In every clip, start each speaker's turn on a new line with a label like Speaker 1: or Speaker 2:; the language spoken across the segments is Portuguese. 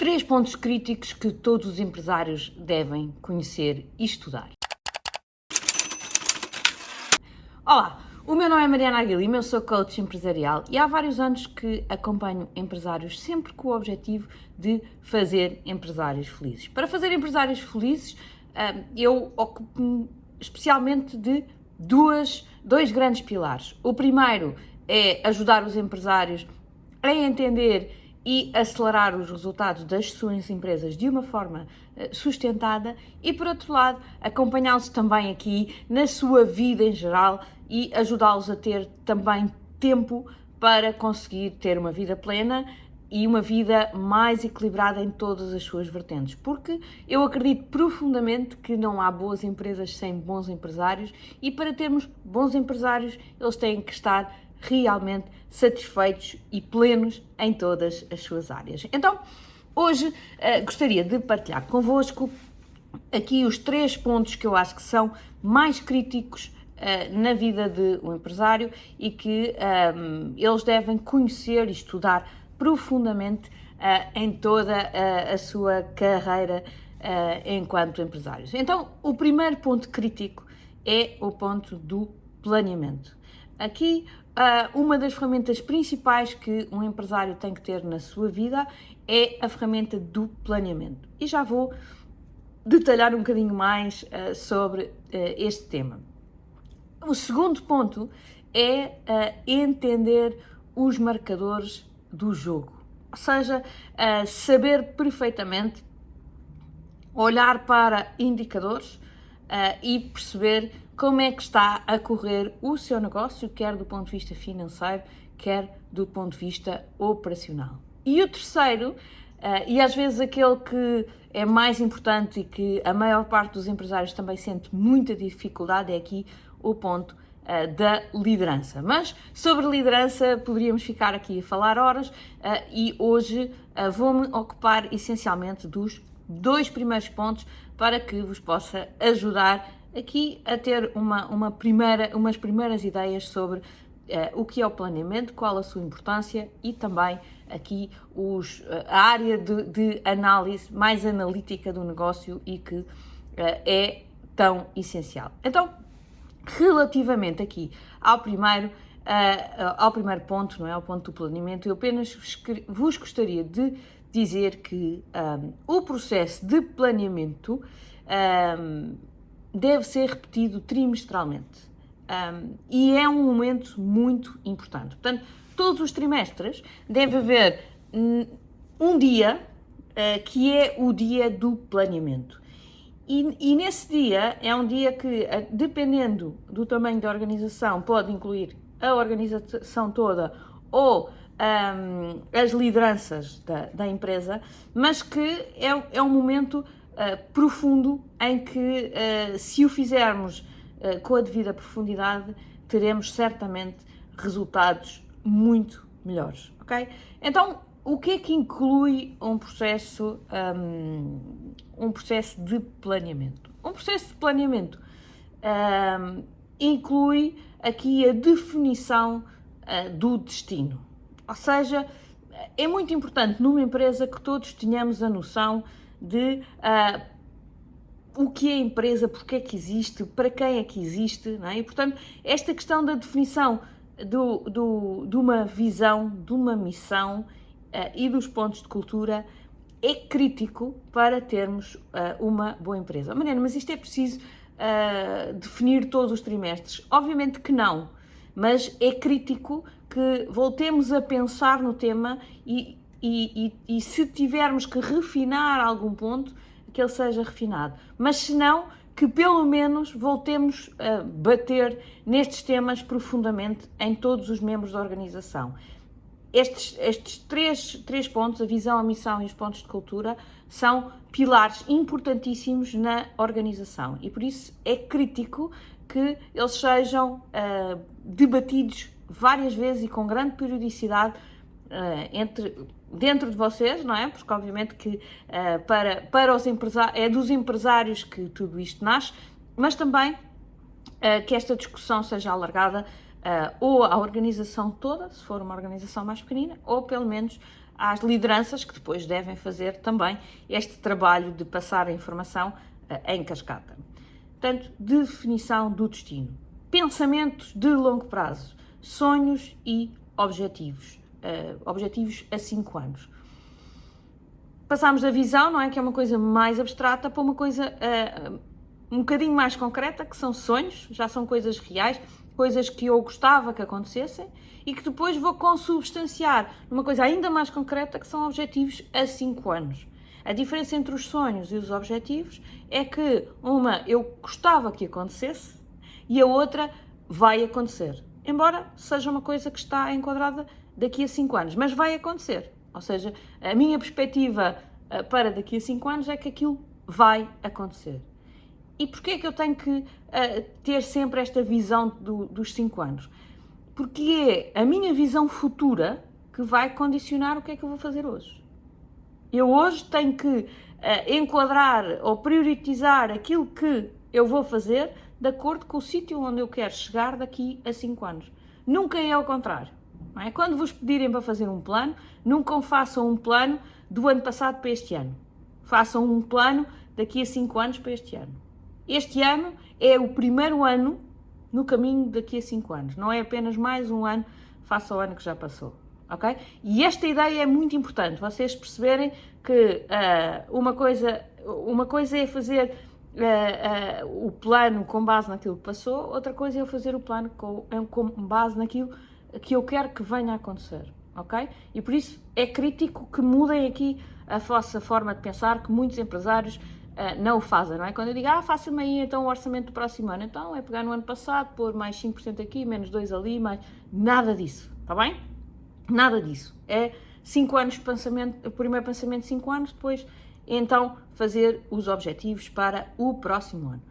Speaker 1: Três pontos críticos que todos os empresários devem conhecer e estudar. Olá, o meu nome é Mariana Aguilima, eu sou coach empresarial e há vários anos que acompanho empresários sempre com o objetivo de fazer empresários felizes. Para fazer empresários felizes, ah, eu ocupo-me especialmente de duas, dois grandes pilares. O primeiro é ajudar os empresários a entender e acelerar os resultados das suas empresas de uma forma eh, sustentada e, por outro lado, acompanhá-los também aqui na sua vida em geral e ajudá-los a ter também tempo para conseguir ter uma vida plena e uma vida mais equilibrada em todas as suas vertentes, porque eu acredito profundamente que não há boas empresas sem bons empresários e para termos bons empresários eles têm que estar realmente satisfeitos e plenos em todas as suas áreas. Então, hoje uh, gostaria de partilhar convosco aqui os três pontos que eu acho que são mais críticos uh, na vida de um empresário e que um, eles devem conhecer e estudar profundamente uh, em toda a sua carreira enquanto empresários. Então, o primeiro ponto crítico é o ponto do planeamento. Aqui, uma das ferramentas principais que um empresário tem que ter na sua vida é a ferramenta do planeamento. E já vou detalhar um bocadinho mais uh, sobre uh, este tema. O segundo ponto é entender os marcadores do jogo, ou seja, saber perfeitamente olhar para indicadores e perceber como é que está a correr o seu negócio, quer do ponto de vista financeiro, quer do ponto de vista operacional. E o terceiro, uh, e às vezes aquele que é mais importante e que a maior parte dos empresários também sente muita dificuldade, é aqui o ponto uh, da liderança. Mas sobre liderança poderíamos ficar aqui a falar horas uh, e hoje vou-me ocupar essencialmente dos dois primeiros pontos para que vos possa ajudar aqui a ter uma, uma primeira, umas primeiras ideias sobre uh, o que é o planeamento, qual a sua importância e também aqui os, uh, a área de, de, análise mais analítica do negócio e que uh, é tão essencial. Então, relativamente aqui ao primeiro, ao primeiro ponto, não é? Ao ponto do planeamento, eu apenas vos gostaria de dizer que um, o processo de planeamento um, deve ser repetido trimestralmente. Um, e é um momento muito importante. Portanto, todos os trimestres deve haver um dia uh, que é o dia do planeamento. E, e, nesse dia é um dia que, uh, dependendo do tamanho da organização, pode incluir a organização toda ou um, as lideranças da, da, empresa, mas que é, é um momento uh, profundo em que, uh, se o fizermos uh, com a devida profundidade, teremos certamente resultados muito melhores, ok? Então, o que é que inclui um processo, um, um processo de planeamento? Um processo de planeamento um, inclui aqui a definição do destino, ou seja, é muito importante numa empresa que todos tenhamos a noção de uh, o que é empresa, porque é que existe, para quem é que existe, é? E, portanto, esta questão da definição do, do, de uma visão, de uma missão uh, e dos pontos de cultura é crítico para termos uh, uma boa empresa. Mariana, mas isto é preciso definir todos os trimestres? Obviamente que não, mas é crítico que voltemos a pensar no tema e, e, e, e se tivermos que refinar algum ponto, que ele seja refinado. Mas se não, que pelo menos voltemos a bater nestes temas profundamente em todos os membros da organização. Estes, estes três, três pontos, a visão, a missão e os pontos de cultura, são pilares importantíssimos na organização e por isso é crítico que eles sejam uh, debatidos várias vezes e com grande periodicidade uh, entre dentro de vocês, não é? Porque obviamente que uh, para, para os empresários, é dos empresários que tudo isto nasce, mas também uh, que esta discussão seja alargada uh, ou à organização toda, se for uma organização mais pequenina, ou pelo menos às lideranças que depois devem fazer também este trabalho de passar a informação em cascata. Portanto, definição do destino. Pensamentos de longo prazo, sonhos e objetivos. Uh, objetivos a 5 anos. Passámos da visão, não é? Que é uma coisa mais abstrata, para uma coisa uh, um bocadinho mais concreta, que são sonhos, já são coisas reais, coisas que eu gostava que acontecessem e que depois vou consubstanciar numa coisa ainda mais concreta, que são objetivos a 5 anos. A diferença entre os sonhos e os objetivos é que uma eu gostava que acontecesse e a outra vai acontecer. Embora seja uma coisa que está enquadrada daqui a 5 anos, mas vai acontecer. Ou seja, a minha perspectiva eh, para daqui a 5 anos é que aquilo vai acontecer. E porquê é que eu tenho que uh, ter sempre esta visão do, dos 5 anos? Porque é a minha visão futura que vai condicionar o que é que eu vou fazer hoje. Eu hoje tenho que uh, enquadrar ou priorizar aquilo que eu vou fazer de acordo com o sítio onde eu quero chegar daqui a 5 anos. Nunca é ao contrário. Não é? Quando vos pedirem para fazer um plano, nunca façam um plano do ano passado para este ano. Façam um plano daqui a 5 anos para este ano. Este ano é o primeiro ano no caminho daqui a 5 anos. Não é apenas mais um ano face ao ano que já passou ok? E esta ideia é muito importante, vocês perceberem que uh, uma, coisa, uma coisa é fazer uh, uh, o plano com base naquilo que passou, outra coisa é fazer o plano com, com base naquilo que eu quero que venha a acontecer, ok? E por isso é crítico que mudem aqui a vossa forma de pensar, que muitos empresários uh, não o fazem, não é? Quando eu digo, ah, faça-me aí então o orçamento do próximo ano, então é pegar no ano passado, pôr mais 5% aqui, menos 2 ali, mais... Nada disso, está bem? Nada disso. É 5 anos de pensamento, o primeiro pensamento 5 anos, depois então fazer os objetivos para o próximo ano.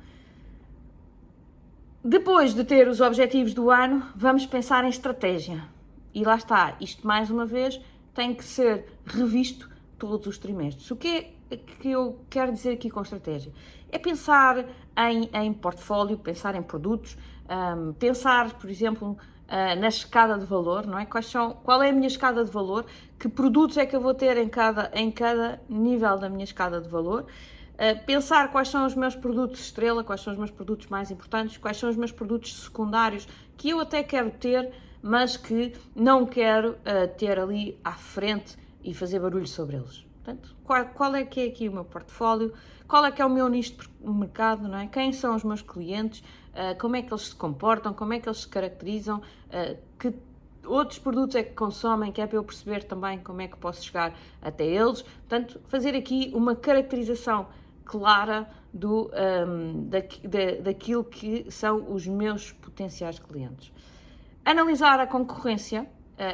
Speaker 1: Depois de ter os objetivos do ano, vamos pensar em estratégia. E lá está, isto mais uma vez tem que ser revisto todos os trimestres. O que é que eu quero dizer aqui com estratégia? É pensar em, em portfólio, pensar em produtos, um, pensar, por exemplo, uh, na escada de valor, não é? Quais são, qual é a minha escada de valor? Que produtos é que eu vou ter em cada, em cada nível da minha escada de valor? Uh, pensar quais são os meus produtos estrela, quais são os meus produtos mais importantes, quais são os meus produtos secundários que eu até quero ter, mas que não quero uh, ter ali à frente e fazer barulho sobre eles. Portanto, qual, qual, é que é aqui o meu portfólio? Qual é que é o meu nicho de mercado? Não é? Quem são os meus clientes? Uh, como é que eles se comportam? Como é que eles se caracterizam? Uh, que outros produtos é que consomem? Que é para eu perceber também como é que posso chegar até eles. Portanto, fazer aqui uma caracterização clara do, um, da, da, daquilo que são os meus potenciais clientes. Analisar a concorrência uh,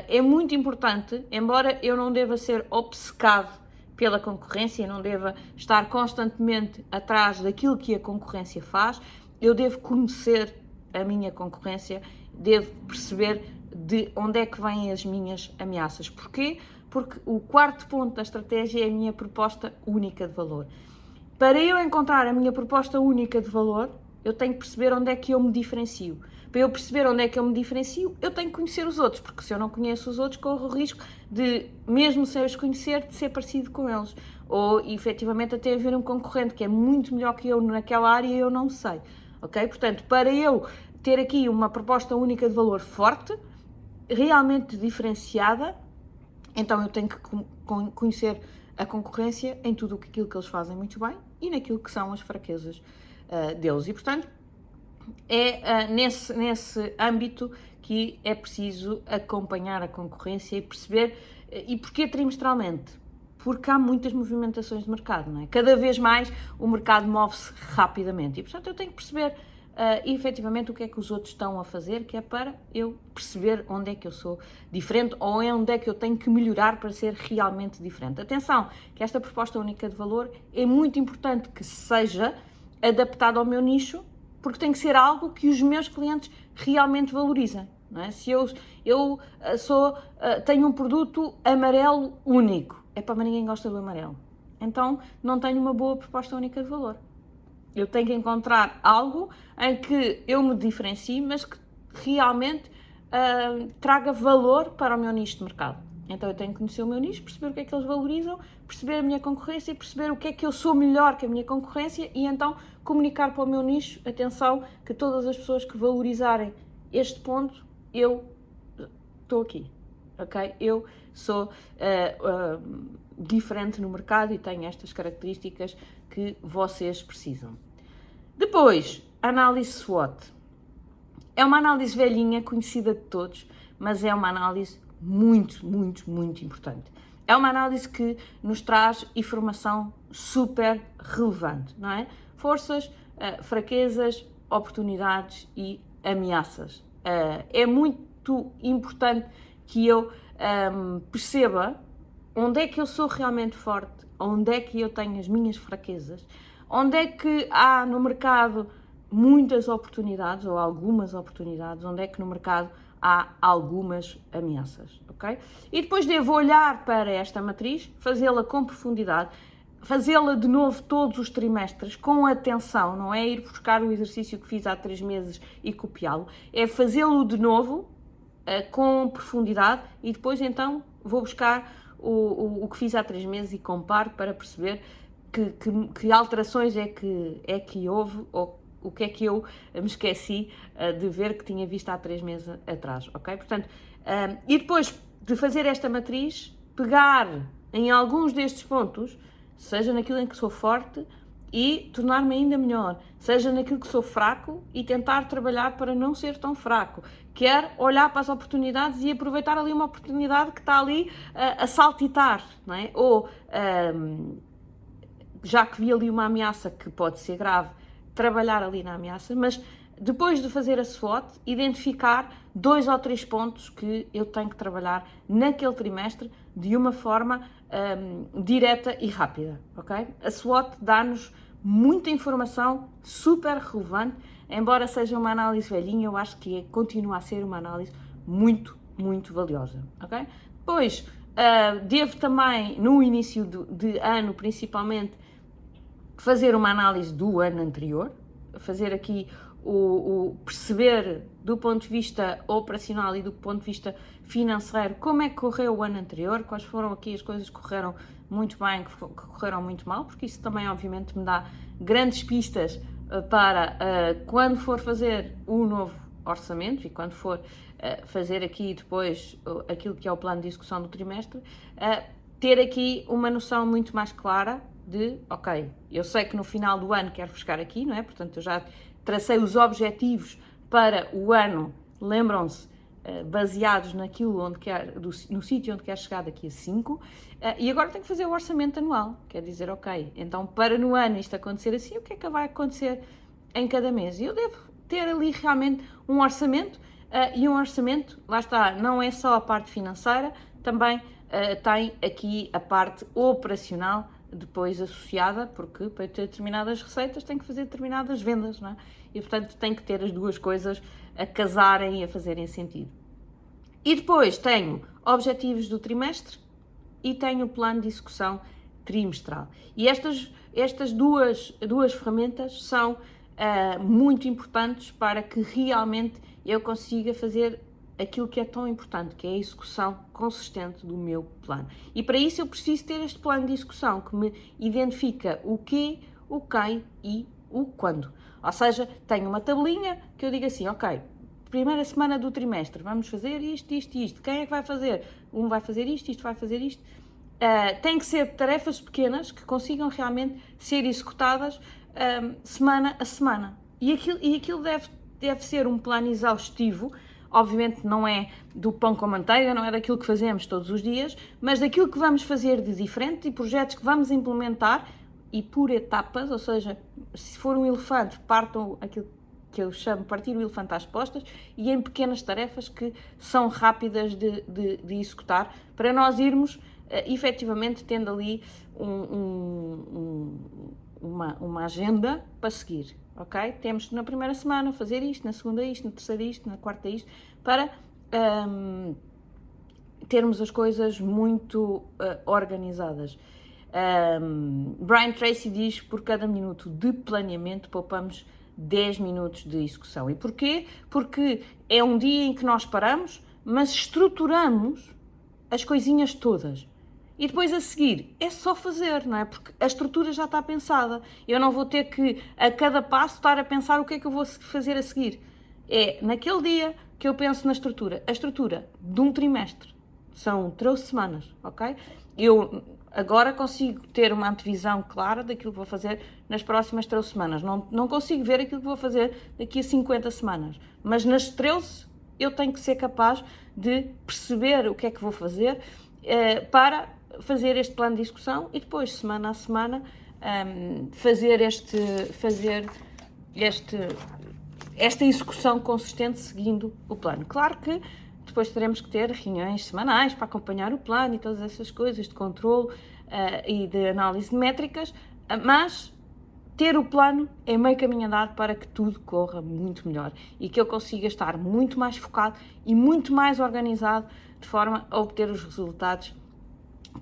Speaker 1: é muito importante, embora eu não deva ser obcecado pela concorrência, não deva estar constantemente atrás daquilo que a concorrência faz. Eu devo conhecer a minha concorrência, devo perceber de onde é que vêm as minhas ameaças. Porquê? Porque o quarto ponto da estratégia é a minha proposta única de valor. Para eu encontrar a minha proposta única de valor, eu tenho que perceber onde é que eu me diferencio. Para eu perceber onde é que eu me diferencio, eu tenho que conhecer os outros, porque se eu não conheço os outros, corro o risco de, mesmo sem os conhecer, de ser parecido com eles. Ou, efetivamente, até haver um concorrente que é muito melhor que eu naquela área e eu não sei. Ok? Portanto, para eu ter aqui uma proposta única de valor forte, realmente diferenciada, então eu tenho que conhecer a concorrência em tudo aquilo que eles fazem muito bem e naquilo que são as fraquezas uh, deles. E, portanto, é uh, nesse, nesse âmbito que é preciso acompanhar a concorrência e perceber. Uh, e porquê trimestralmente? Porque há muitas movimentações de mercado, não é? Cada vez mais o mercado move-se rapidamente e, portanto, eu tenho que perceber uh, efetivamente o que é que os outros estão a fazer, que é para eu perceber onde é que eu sou diferente ou onde é que eu tenho que melhorar para ser realmente diferente. Atenção, que esta proposta única de valor é muito importante que seja adaptada ao meu nicho porque tem que ser algo que os meus clientes realmente valorizem. É? Se eu, eu eh, sou, eh, tenho um produto amarelo único, é para ninguém gosta do amarelo. Então não tenho uma boa proposta única de valor. Eu tenho que encontrar algo em que eu me diferencie, mas que realmente uh, traga valor para o meu nicho de mercado. Então eu tenho que conhecer o meu nicho, perceber o que é que eles valorizam, perceber a minha concorrência, perceber o que é que eu sou melhor que a minha concorrência e então comunicar para o meu nicho, atenção, que todas as pessoas que valorizarem este ponto, eu estou aqui, ok? Eu sou uh, uh, diferente no mercado e tenho estas características que vocês precisam. Depois, análise SWOT. É uma análise velhinha, conhecida de todos, mas é uma análise muito, muito, muito importante. É uma análise que nos traz informação super relevante, não é? Forças, uh, fraquezas, oportunidades e ameaças. Uh, é muito importante que eu ehm, perceba onde é que eu sou realmente forte, onde é que eu tenho as minhas fraquezas, onde é que há no mercado muitas oportunidades ou algumas oportunidades, onde é que no mercado há algumas ameaças, ok? E depois devo olhar para esta matriz, fazê-la com profundidade, fazê-la de novo todos os trimestres com atenção, não é ir buscar o exercício que fiz há três meses e copiá-lo, é fazê-lo de novo uh, com profundidade e depois então vou buscar o, o, o, que fiz há três meses e comparo para perceber que, que, que alterações é que, é que houve ou o que é que eu me esqueci uh, de ver que tinha visto há três meses atrás, ok? Portanto, uh, e depois de fazer esta matriz, pegar em alguns destes pontos, seja naquilo em que sou forte e tornar-me ainda melhor, seja naquilo que sou fraco e tentar trabalhar para não ser tão fraco. Quer olhar para as oportunidades e aproveitar ali uma oportunidade que está ali uh, a saltitar, não é? Ou, um, já que vi ali uma ameaça que pode ser grave, trabalhar ali na ameaça, mas depois de fazer a SWOT, identificar dois ou três pontos que eu tenho que trabalhar naquele trimestre de uma forma um, direta e rápida, ok? A SWOT dá-nos muita informação super relevante, embora seja uma análise velhinha, eu acho que é, continua a ser uma análise muito, muito valiosa, ok? Depois, uh, devo também, no início de ano principalmente, fazer uma análise do ano anterior, fazer aqui o, o, perceber do ponto de vista operacional e do ponto de vista financeiro como é que correu o ano anterior, quais foram aqui as coisas que correram muito bem, que, correram muito mal, porque isso também obviamente me dá grandes pistas uh, para uh, quando for fazer o novo orçamento e quando for uh, fazer aqui depois aquilo que é o plano de execução do trimestre, ter aqui uma noção muito mais clara de, ok, eu sei que no final do ano quero buscar aqui, não é? Portanto, eu já tracei os objetivos para o ano, lembram-se, eh, baseados naquilo onde quer, no sítio onde quer chegar daqui a 5, eh, e agora tenho que fazer o orçamento anual, quer dizer, ok, então para no ano isto acontecer assim, o que é que vai acontecer em cada mês? E eu devo ter ali realmente um orçamento, eh, e um orçamento, lá está, não é só a parte financeira, também tem aqui a parte operacional depois associada, porque para ter determinadas receitas tem que fazer determinadas vendas, não é? E portanto tem que ter as duas coisas a casarem e a fazerem sentido. E depois tenho objetivos do trimestre e tenho o plano de execução trimestral. E estas, estas duas, duas ferramentas são uh, muito importantes para que realmente eu consiga fazer aquilo que é tão importante, que é a execução consistente do meu plano. E para isso eu preciso ter este plano de execução que me identifica o que, o quem e o quando. Ou seja, tenho uma tabelinha que eu digo assim, ok, primeira semana do trimestre, vamos fazer isto, isto e isto. Quem é que vai fazer? Um vai fazer isto, isto vai fazer isto. Uh, tem que ser tarefas pequenas que consigam realmente ser executadas uh, semana a semana. E aquilo, e aquilo deve, deve ser um plano exaustivo Obviamente não é do pão com manteiga, não é daquilo que fazemos todos os dias, mas daquilo que vamos fazer de diferente e projetos que vamos implementar e por etapas, ou seja, se for um elefante, partam aquilo que eu chamo partir o elefante às postas e em pequenas tarefas que são rápidas de, de, de executar para nós irmos uh, efetivamente tendo ali um, um, um, uma, uma agenda para seguir ok? Temos na primeira semana fazer isto, na segunda isto, na terceira isto, na quarta isto, para um, termos as coisas muito uh, organizadas. Um, Brian Tracy diz por cada minuto de planeamento poupamos 10 minutos de execução. E porquê? Porque é um dia em que nós paramos, mas estruturamos as coisinhas todas. E depois a seguir é só fazer, não é? Porque a estrutura já está pensada. Eu não vou ter que a cada passo estar a pensar o que é que eu vou fazer a seguir. É naquele dia que eu penso na estrutura. A estrutura de um trimestre são 13 semanas, ok? Eu agora consigo ter uma antevisão clara daquilo que vou fazer nas próximas 13 semanas. Não, não consigo ver aquilo que vou fazer daqui a 50 semanas. Mas nas 13 eu tenho que ser capaz de perceber o que é que vou fazer eh, para fazer este plano de discussão e depois, semana a semana, um, fazer este. fazer este esta execução consistente seguindo o plano. Claro que depois teremos que ter reuniões semanais para acompanhar o plano e todas essas coisas de controle uh, e de análise de métricas, mas ter o plano é meio caminho andado para que tudo corra muito melhor e que eu consiga estar muito mais focado e muito mais organizado de forma a obter os resultados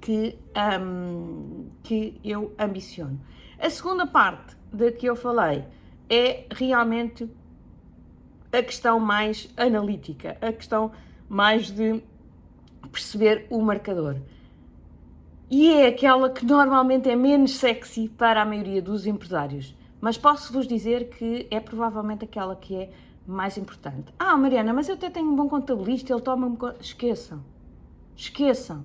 Speaker 1: que, um, que eu ambiciono. A segunda parte da que eu falei é realmente a questão mais analítica, a questão mais de perceber o marcador. E é aquela que normalmente é menos sexy para a maioria dos empresários. Mas posso-vos dizer que é provavelmente aquela que é mais importante. Ah, Mariana, mas eu até tenho um bom contabilista, ele toma-me. Esqueçam. Esqueçam.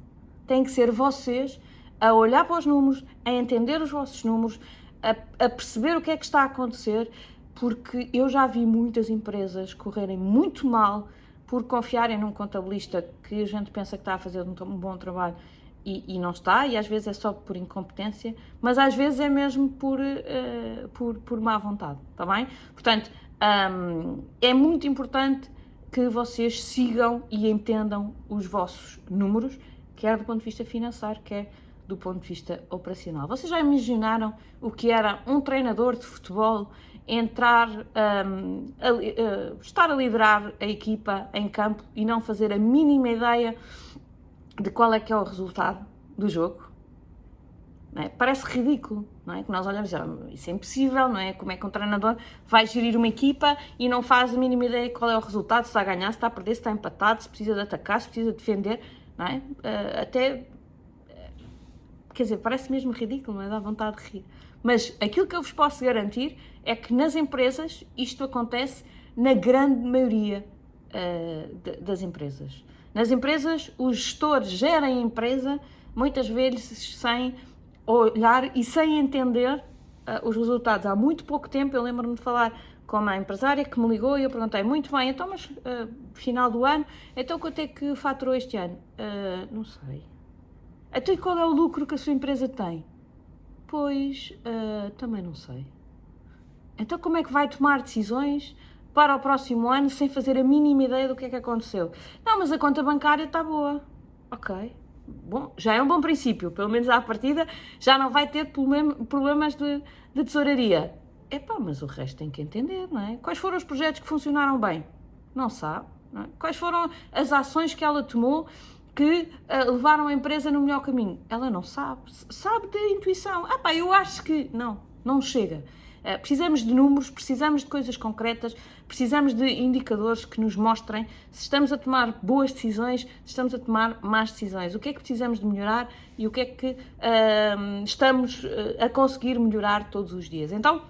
Speaker 1: Tem que ser vocês a olhar para os números, a entender os vossos números, a, a perceber o que é que está a acontecer, porque eu já vi muitas empresas correrem muito mal por confiarem num contabilista que a gente pensa que está a fazer um, bom trabalho e, e, não está, e às vezes é só por incompetência, mas às vezes é mesmo por, uh, por, por má vontade, está bem? Portanto, um, é muito importante que vocês sigam e entendam os vossos números, quer do ponto de vista financeiro, quer do ponto de vista operacional. Vocês já imaginaram o que era um treinador de futebol entrar, um, a, uh, estar a liderar a equipa em campo e não fazer a mínima ideia de qual é que é o resultado do jogo? É? Parece ridículo, não é? Que nós olhamos ah, isso é impossível, não é? Como é que um treinador vai gerir uma equipa e não faz a mínima ideia de qual é o resultado, se está a ganhar, se está a perder, se está empatado, se precisa de atacar, se precisa de defender, não é? Uh, até quer dizer, parece mesmo ridículo, é? Dá vontade de rir. Mas aquilo que eu vos posso garantir é que nas empresas isto acontece na grande maioria uh, de, das empresas. Nas empresas, os gestores gerem a empresa muitas vezes sem olhar e sem entender uh, os resultados. Há muito pouco tempo eu lembro-me de falar com uma empresária que me ligou e eu perguntei, muito bem, então mas uh, final do ano, então quanto é que faturou este ano? Uh, não sei. Então e qual é o lucro que a sua empresa tem? Pois, uh, também não sei. Então como é que vai tomar decisões para o próximo ano sem fazer a mínima ideia do que é que aconteceu? Não, mas a conta bancária está boa. Ok. Bom, já é um bom princípio. Pelo menos à partida já não vai ter problemas de, de tesouraria. Epá, mas o resto tem que entender, não é? Quais foram os projetos que funcionaram bem? Não sabe. Não é? Quais foram as ações que ela tomou que uh, levaram a empresa no melhor caminho. Ela não sabe. Sabe de intuição. Ah pá, eu acho que. Não, não chega. Uh, precisamos de números, precisamos de coisas concretas, precisamos de indicadores que nos mostrem se estamos a tomar boas decisões, se estamos a tomar más decisões, o que é que precisamos de melhorar e o que é que uh, estamos a conseguir melhorar todos os dias. Então,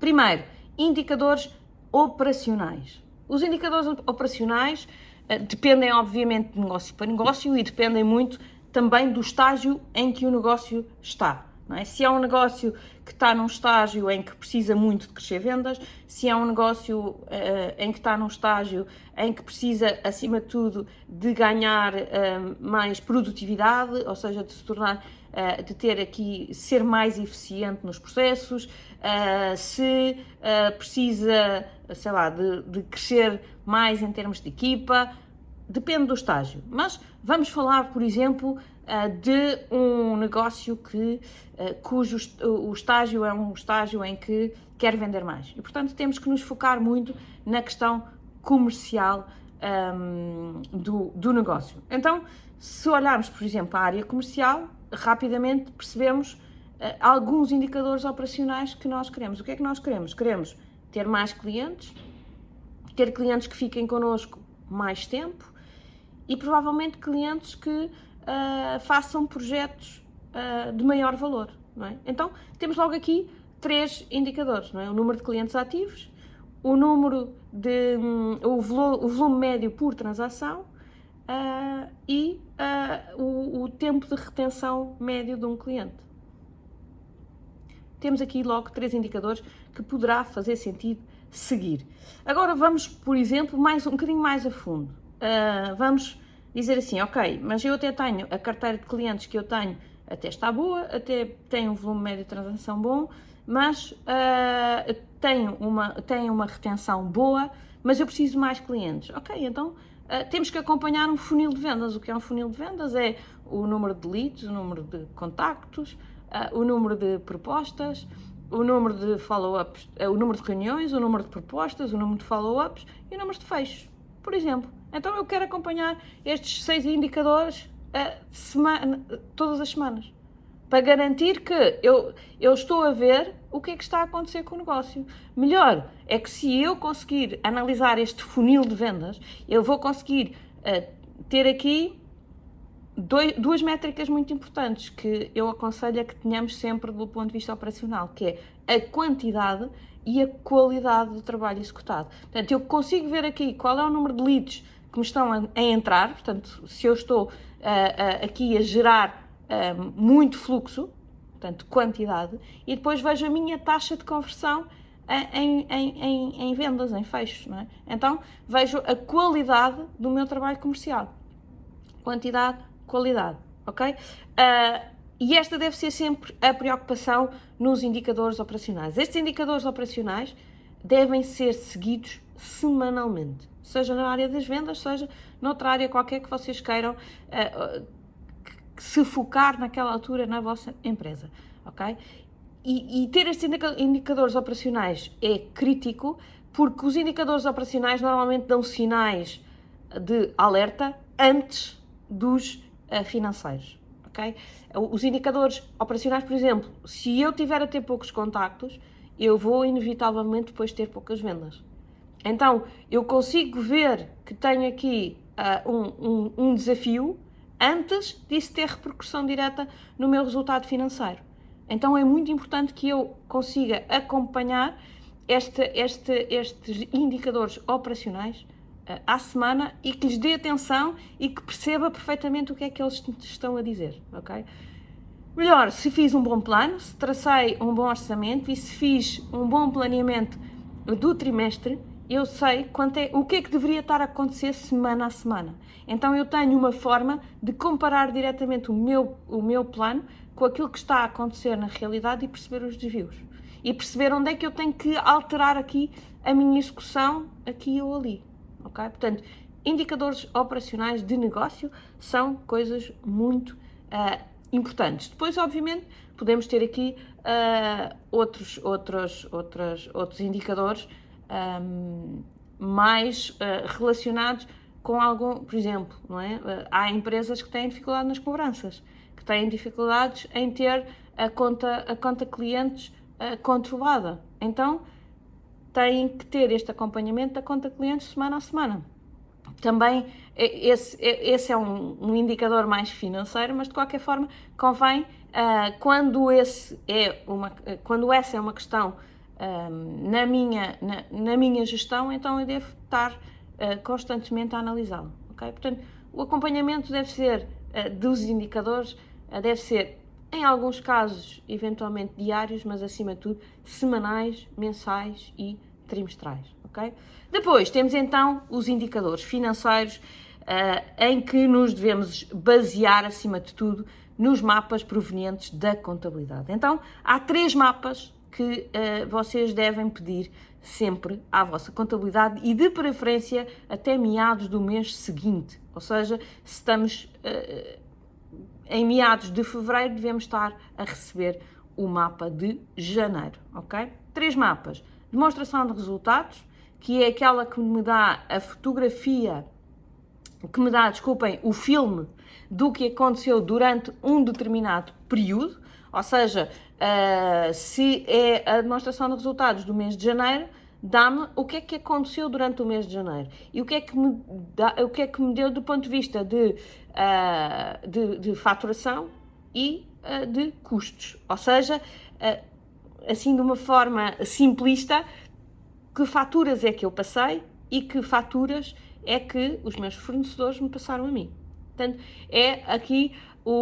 Speaker 1: primeiro, indicadores operacionais. Os indicadores operacionais eh, dependem, obviamente, de negócio para negócio e dependem muito também do estágio em que o negócio está. É? Se é um negócio que está num estágio em que precisa muito de crescer vendas, se é um negócio uh, em que está num estágio em que precisa, acima de tudo, de ganhar uh, mais produtividade, ou seja, de se tornar, uh, de ter aqui, ser mais eficiente nos processos, se precisa, sei lá, de, de crescer mais em termos de equipa, depende do estágio. Mas vamos falar, por exemplo, eh, de um negócio que, cujo o estágio é um estágio em que quer vender mais. E, portanto, temos que nos focar muito na questão comercial um, ehm, do, do negócio. Então, se olharmos, por exemplo, a área comercial, rapidamente percebemos uh, alguns indicadores operacionais que nós queremos. O que é que nós queremos? Queremos ter mais clientes, ter clientes que fiquem connosco mais tempo e provavelmente clientes que uh, façam projetos uh, de maior valor. É? Então, temos logo aqui três indicadores: é? o número de clientes ativos, o número de um, o, volume, o, volume, médio por transação uh, e o, o tempo de retenção médio de um cliente. Temos aqui logo três indicadores que poderá fazer sentido seguir. Agora vamos, por exemplo, mais um bocadinho mais a fundo. Uh, vamos dizer assim, ok, mas eu até tenho a carteira de clientes que eu tenho até está boa, até tem um volume médio de transação bom, mas uh, tenho, uma, tenho uma retenção boa, mas eu preciso mais clientes. Ok, então uh, temos que acompanhar um funil de vendas. O que é um funil de vendas? É o número de leads, o número de contactos, uh, o número de propostas, o número de follow-ups, o número de reuniões, o número de propostas, o número de follow-ups e o número de fechos, por exemplo. Então eu quero acompanhar estes seis indicadores semana, todas as semanas para garantir que eu, eu estou a ver o que é que está a acontecer com o negócio. Melhor é que se eu conseguir analisar este funil de vendas, eu vou conseguir uh, ter aqui dois, duas métricas muito importantes que eu aconselho a que tenhamos sempre do ponto de vista operacional, que é a quantidade e a qualidade do trabalho executado. Portanto, eu consigo ver aqui qual é o número de leads que me estão a, a entrar, portanto, se eu estou uh, uh, aqui a gerar uh, muito fluxo, portanto, quantidade, e depois vejo a minha taxa de conversão em, em, em, em vendas, em fechos. É? Então, vejo a qualidade do meu trabalho comercial. Quantidade, qualidade, ok? Uh, e esta deve ser sempre a preocupação nos indicadores operacionais. Estes indicadores operacionais devem ser seguidos semanalmente, seja na área das vendas, seja noutra área qualquer que vocês queiram uh, se focar naquela altura na vossa empresa, ok? E, e ter estes indicadores operacionais é crítico porque os indicadores operacionais normalmente dão sinais de alerta antes dos financeiros, ok? Os indicadores operacionais, por exemplo, se eu tiver a ter poucos contactos, eu vou inevitavelmente depois ter poucas vendas. Então, eu consigo ver que tenho aqui uh, um, um, um, desafio antes disso ter repercussão direta no meu resultado financeiro. Então, é muito importante que eu consiga acompanhar este, este, estes indicadores operacionais à semana e que lhes dê atenção e que perceba perfeitamente o que é que eles estão a dizer, ok? Melhor, se fiz um bom plano, se tracei um bom orçamento e se fiz um bom planeamento do trimestre, eu sei quanto é, o que é que deveria estar a acontecer semana a semana. Então eu tenho uma forma de comparar diretamente o meu, o meu plano com aquilo que está a acontecer na realidade e perceber os desvios. E perceber onde é que eu tenho que alterar aqui a minha execução, aqui ou ali. Ok? Portanto, indicadores operacionais de negócio são coisas muito uh, importantes. Depois, obviamente, podemos ter aqui uh, outros, outros, outros, outros indicadores um, mais uh, relacionados com algum, por exemplo, não é? Há empresas que têm dificuldade nas cobranças, que têm dificuldades em ter a conta, a conta clientes controlada. Então, têm que ter este acompanhamento da conta clientes semana a semana. Também esse, esse é um, um indicador mais financeiro, mas de qualquer forma convém, uh, quando, esse é uma, quando essa é uma questão um, na, minha, na, na, minha gestão, então eu devo estar uh, constantemente a analisá-lo. Okay? Portanto, o acompanhamento deve ser uh, dos indicadores, uh, deve ser, em alguns casos, eventualmente diários, mas acima de tudo, semanais, mensais e trimestrais. Okay? Depois temos então os indicadores financeiros, em que nos devemos basear, acima de tudo, nos mapas provenientes da contabilidade. Então, há três mapas que uh, vocês devem pedir sempre à vossa contabilidade e de preferência até meados do mês seguinte. Ou seja, se estamos uh, em meados de fevereiro, devemos estar a receber o mapa de janeiro, ok? Três mapas. Demonstração de resultados, que é aquela que me dá a fotografia, que me dá, desculpem, o filme do que aconteceu durante um determinado período, ou seja, uh, se é a demonstração de resultados do mês de janeiro, dá-me o que é que aconteceu durante o mês de janeiro e o que é que me, dá, o que é que me deu do ponto de vista de, uh, de, de, faturação e uh, de custos. Ou seja, uh, assim de uma forma simplista, que faturas é que eu passei e que faturas é que os meus fornecedores me passaram a mim. Portanto, é aqui o,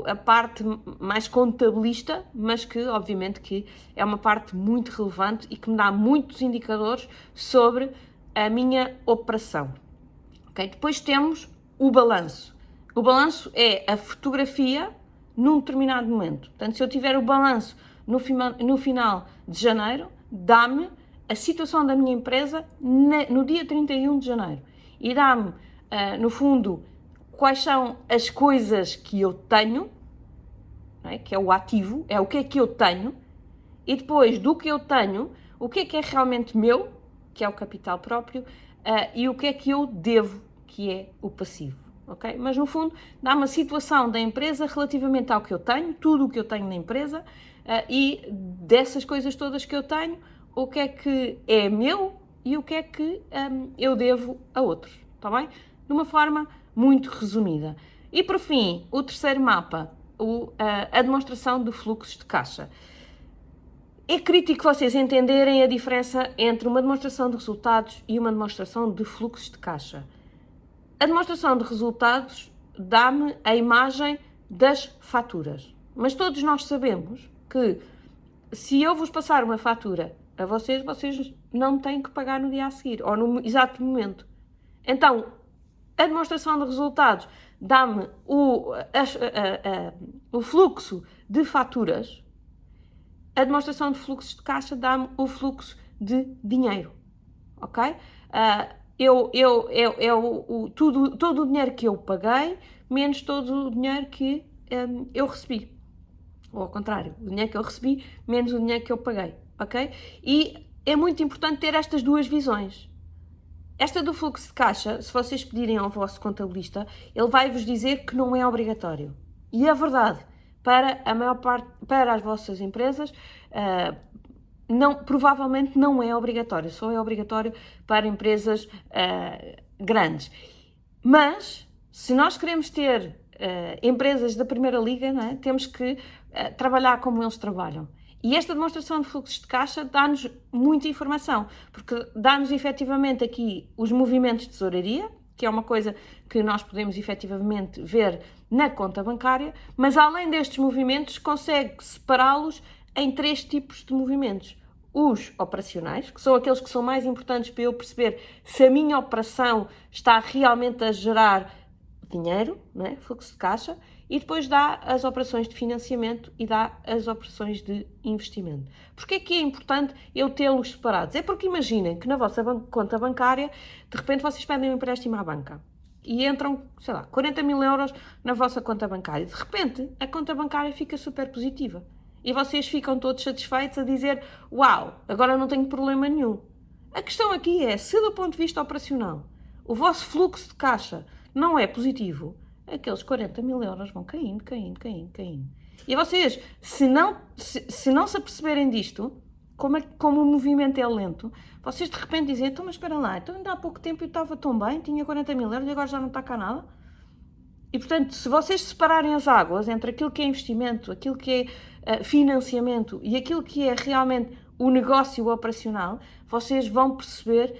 Speaker 1: o, a parte mais contabilista, mas que obviamente que é uma parte muito relevante e que me dá muitos indicadores sobre a minha operação. Okay? Depois temos o balanço. O balanço é a fotografia num determinado momento. Portanto, se eu tiver o balanço no, no final de janeiro, dá-me a situação da minha empresa no dia 31 de janeiro. E dá-me, uh, no fundo, quais são as coisas que eu tenho, é? que é o ativo, é o que é que eu tenho, e depois do que eu tenho, o que é que é realmente meu, que é o capital próprio, uh, e o que é que eu devo, que é o passivo. Okay? Mas no fundo dá uma situação da empresa relativamente ao que eu tenho, tudo o que eu tenho na empresa, uh, e dessas coisas todas que eu tenho, o que é que é meu e o que é que um, eu devo a outros, está bem? De uma forma muito resumida. E por fim, o terceiro mapa, o, a demonstração de fluxos de caixa. É crítico vocês entenderem a diferença entre uma demonstração de resultados e uma demonstração de fluxos de caixa. A demonstração de resultados dá-me a imagem das faturas. Mas todos nós sabemos que se eu vos passar uma fatura a vocês, vocês não têm que pagar no dia a seguir ou no exato momento. Então, a demonstração de resultados dá-me o, a, a, a, o fluxo de faturas, a demonstração de fluxos de caixa dá-me o fluxo de dinheiro. Ok? Uh, eu, eu, eu, eu, o, tudo, todo o dinheiro que eu paguei, menos todo o dinheiro que um, eu recebi. Ou ao contrário, o dinheiro que eu recebi menos o dinheiro que eu paguei, ok? E é muito importante ter estas duas visões. Esta do fluxo de caixa, se vocês pedirem ao vosso contabilista, ele vai vos dizer que não é obrigatório. E é verdade. Para a maior parte, para as vossas empresas, uh, não, provavelmente não é obrigatório. Só é obrigatório para empresas uh, grandes. Mas, se nós queremos ter uh, empresas da primeira liga, é? temos que trabalhar como eles trabalham. E esta demonstração de fluxos de caixa dá-nos muita informação, porque dá-nos efetivamente aqui os movimentos de tesouraria, que é uma coisa que nós podemos efetivamente ver na conta bancária, mas além destes movimentos, consegue separá-los em três tipos de movimentos. Os operacionais, que são aqueles que são mais importantes para eu perceber se a minha operação está realmente a gerar dinheiro, né? fluxo de caixa, e depois dá as operações de financiamento e dá as operações de investimento. Porquê é que é importante eu tê-los separados? É porque imaginem que na vossa conta bancária, de repente vocês pedem um empréstimo à banca e entram, sei lá, 40 mil euros na vossa conta bancária. De repente, a conta bancária fica super positiva. E vocês ficam todos satisfeitos a dizer: Uau, agora não tenho problema nenhum. A questão aqui é: se do ponto de vista operacional o vosso fluxo de caixa não é positivo, aqueles 40 mil euros vão caindo, caindo, caindo, caindo. E vocês, se não se, se não se aperceberem disto, como, é, como o movimento é lento, vocês de repente dizem, então mas espera lá, então ainda há pouco tempo eu estava tão bem, tinha 40 mil euros e agora já não está cá nada. E portanto, se vocês separarem as águas entre aquilo que é investimento, aquilo que é uh, financiamento e aquilo que é realmente o negócio operacional, vocês vão perceber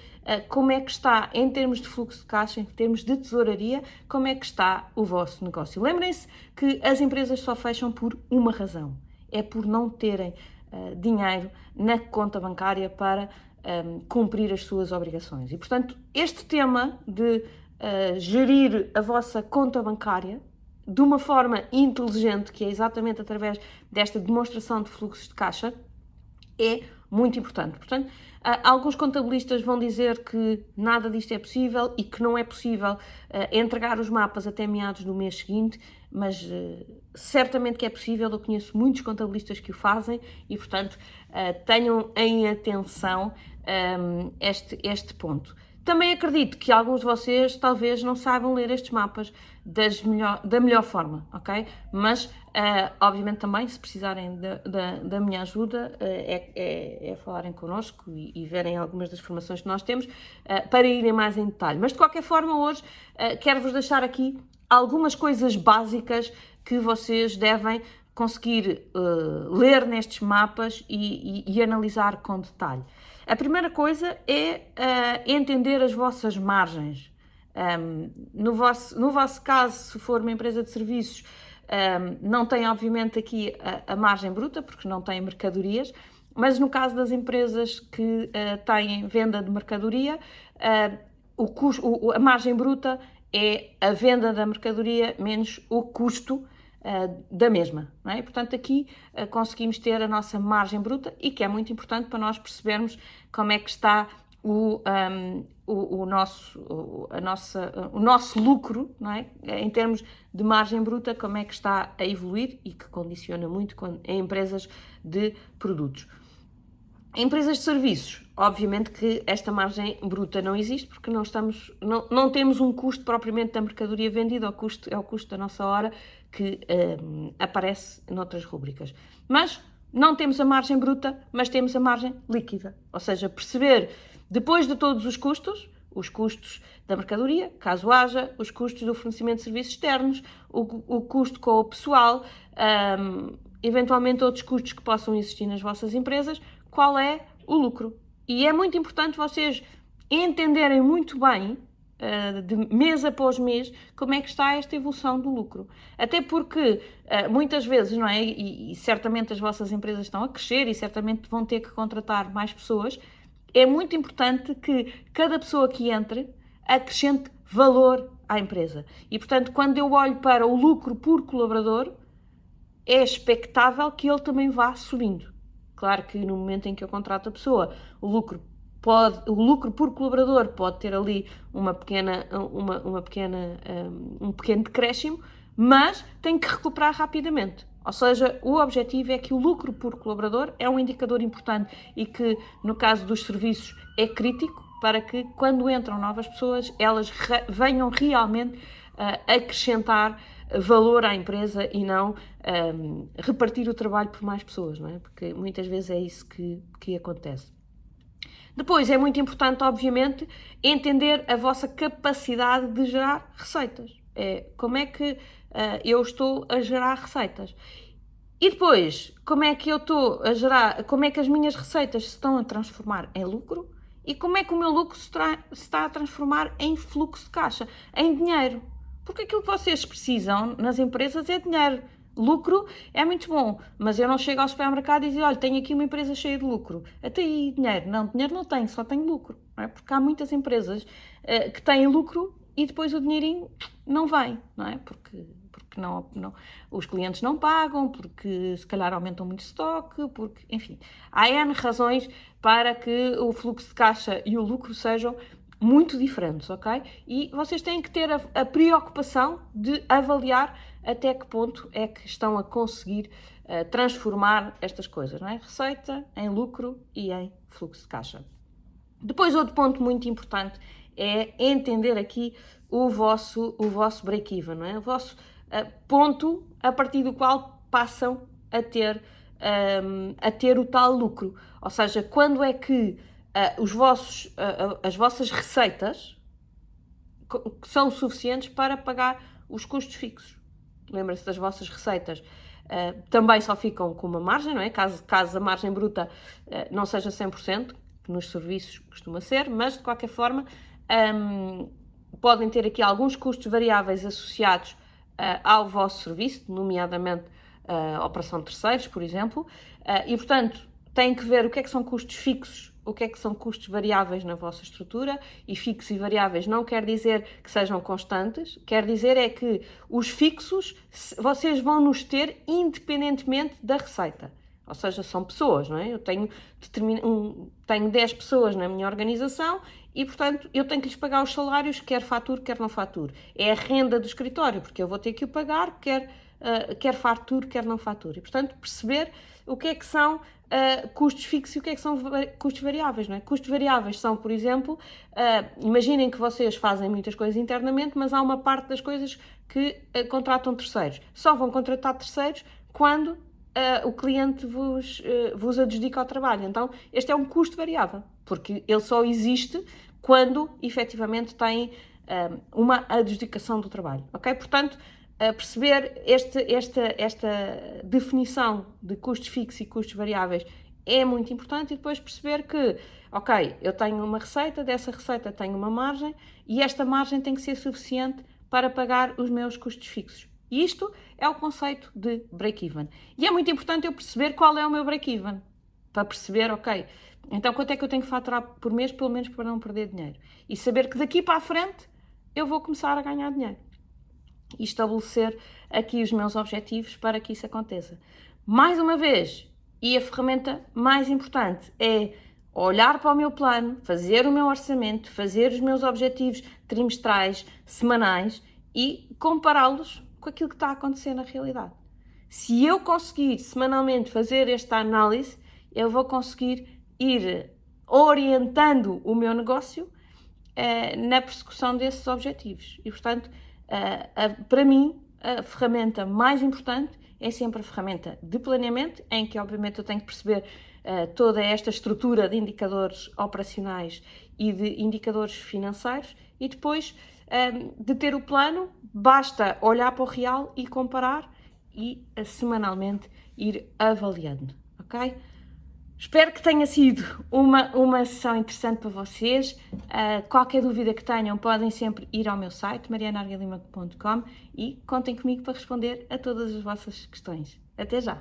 Speaker 1: como é que está, em termos de fluxo de caixa, em termos de tesouraria, como é que está o vosso negócio. Lembrem-se que as empresas só fecham por uma razão: é por não terem uh, dinheiro na conta bancária para um, ehm, cumprir as suas obrigações. E, portanto, este tema de uh, gerir a vossa conta bancária de uma forma inteligente, que é exatamente através desta demonstração de fluxos de caixa, é muito importante. Portanto, alguns contabilistas vão dizer que nada disto é possível e que não é possível entregar os mapas até meados do mês seguinte, mas certamente que é possível. Eu conheço muitos contabilistas que o fazem e, portanto, tenham em atenção este, este ponto. Também acredito que alguns de vocês talvez não saibam ler estes mapas melhor, da melhor forma, ok? Mas, uh, obviamente, também, se precisarem da, da, da minha ajuda, uh, é, é, é, falarem connosco e, e, verem algumas das formações que nós temos uh, para irem mais em detalhe. Mas, de qualquer forma, hoje quero-vos deixar aqui algumas coisas básicas que vocês devem conseguir ler nestes mapas e, e, e analisar com detalhe. A primeira coisa é uh, entender as vossas margens. Um, no, vosso, no vosso caso, se for uma empresa de serviços, um, não tem obviamente aqui a, a, margem bruta, porque não tem mercadorias, mas no caso das empresas que uh, têm venda de mercadoria, uh, o custo, o, a margem bruta é a venda da mercadoria menos o custo uh, da mesma. Não é? Portanto, aqui uh, conseguimos ter a nossa margem bruta e que é muito importante para nós percebermos como é que está o, um, ehm, o, o, nosso, a nossa, o nosso lucro, não é? em termos de margem bruta, como é que está a evoluir e que condiciona muito em empresas de produtos. Em empresas de serviços, obviamente que esta margem bruta não existe porque não, estamos, não, não temos um custo propriamente da mercadoria vendida, o custo, é o custo da nossa hora que um, aparece noutras rubricas. Mas não temos a margem bruta, mas temos a margem líquida. Ou seja, perceber, depois de todos os custos, os custos da mercadoria, caso haja, os custos do fornecimento de serviços externos, o, o custo com o pessoal, um, eventualmente outros custos que possam existir nas vossas empresas, qual é o lucro. E é muito importante vocês entenderem muito bem, uh, de mês após mês, como é que está esta evolução do lucro. Até porque uh, muitas vezes, não é? E, e certamente as vossas empresas estão a crescer e certamente vão ter que contratar mais pessoas. É muito importante que cada pessoa que entre acrescente valor à empresa. E portanto, quando eu olho para o lucro por colaborador, é expectável que ele também vá subindo. Claro que no momento em que eu contrato a pessoa, o lucro pode, o lucro por colaborador pode ter ali uma pequena, uma, uma pequena, um, um pequeno decréscimo, mas tem que recuperar rapidamente. Ou seja, o objetivo é que o lucro por colaborador é um indicador importante e que, no caso dos serviços, é crítico para que, quando entram novas pessoas, elas re venham realmente uh, acrescentar valor à empresa e não um, repartir o trabalho por mais pessoas, não é? Porque muitas vezes é isso que, que acontece. Depois é muito importante, obviamente, entender a vossa capacidade de gerar receitas. É, como é que uh, eu estou a gerar receitas? E depois, como é que eu estou a gerar, como é que as minhas receitas se estão a transformar em lucro e como é que o meu lucro se, se está a transformar em fluxo de caixa, em dinheiro. Porque aquilo que vocês precisam nas empresas é dinheiro. Lucro é muito bom, mas eu não chego ao supermercado e digo, olha, tenho aqui uma empresa cheia de lucro. Até aí dinheiro. Não, dinheiro não tenho, só tenho lucro. Não é? Porque há muitas empresas uh, que têm lucro e depois o dinheirinho não vem, não é? Porque, porque não, não, os clientes não pagam, porque se calhar aumentam muito estoque, porque, enfim, há N razões para que o fluxo de caixa e o lucro sejam muito diferentes, ok? E vocês têm que ter a, a, preocupação de avaliar até que ponto é que estão a conseguir uh, transformar estas coisas, não é? Receita em lucro e em fluxo de caixa. Depois, outro ponto muito importante é entender aqui o vosso, o vosso break-even, não é? O vosso uh, ponto a partir do qual passam a ter, um, ehm, a ter o tal lucro. Ou seja, quando é que uh, os vossos, uh, as vossas receitas são suficientes para pagar os custos fixos. Lembrem-se das vossas receitas. Uh, também só ficam com uma margem, não é? Caso, caso a margem bruta uh, não seja 100%, que nos serviços costuma ser, mas de qualquer forma um, podem ter aqui alguns custos variáveis associados uh, ao vosso serviço, nomeadamente a operação de terceiros, por exemplo, e portanto têm que ver o que é que são custos fixos o que é que são custos variáveis na vossa estrutura e fixos e variáveis não quer dizer que sejam constantes, quer dizer é que os fixos vocês vão nos ter independentemente da receita. Ou seja, são pessoas, não é? Eu tenho, um, tenho 10 pessoas na minha organização e, portanto, eu tenho que lhes pagar os salários, quer fature, quer não fature. É a renda do escritório, porque eu vou ter que o pagar, quer uh, quer fature, quer não fature. E, portanto, perceber o que é que são uh, custos fixos e o que é que são custos variáveis. Não é? Custos variáveis são, por exemplo, uh, imaginem que vocês fazem muitas coisas internamente, mas há uma parte das coisas que contratam terceiros. Só vão contratar terceiros quando o cliente vos, vos adjudica ao trabalho. Então, este é um custo variável, porque ele só existe quando efetivamente tem uma adjudicação do trabalho. Ok? Portanto, a perceber este, esta, esta definição de custos fixos e custos variáveis é muito importante e depois perceber que, ok, eu tenho uma receita, dessa receita tenho uma margem e esta margem tem que ser suficiente para pagar os meus custos fixos. E isto é o conceito de break-even. E é muito importante eu perceber qual é o meu break-even. Para perceber, ok, então quanto é que eu tenho que faturar por mês, pelo menos para não perder dinheiro. E saber que daqui para a frente eu vou começar a ganhar dinheiro e estabelecer aqui os meus objetivos para que isso aconteça. Mais uma vez, e a ferramenta mais importante é olhar para o meu plano, fazer o meu orçamento, fazer os meus objetivos trimestrais, semanais e compará-los com aquilo que está a acontecer na realidade. Se eu conseguir semanalmente fazer esta análise, eu vou conseguir ir orientando o meu negócio eh, na persecução desses objetivos. E, portanto, Uh, para mim, a ferramenta mais importante é sempre a ferramenta de planeamento, em que, obviamente, eu tenho que perceber uh, toda esta estrutura de indicadores operacionais e de indicadores financeiros, e depois um, de ter o plano, basta olhar para o real e comparar e uh, semanalmente ir avaliando, ok? Espero que tenha sido uma, uma sessão interessante para vocês. Uh, qualquer dúvida que tenham, podem sempre ir ao meu site, marianargalima.com e contem comigo para responder a todas as vossas questões. Até já!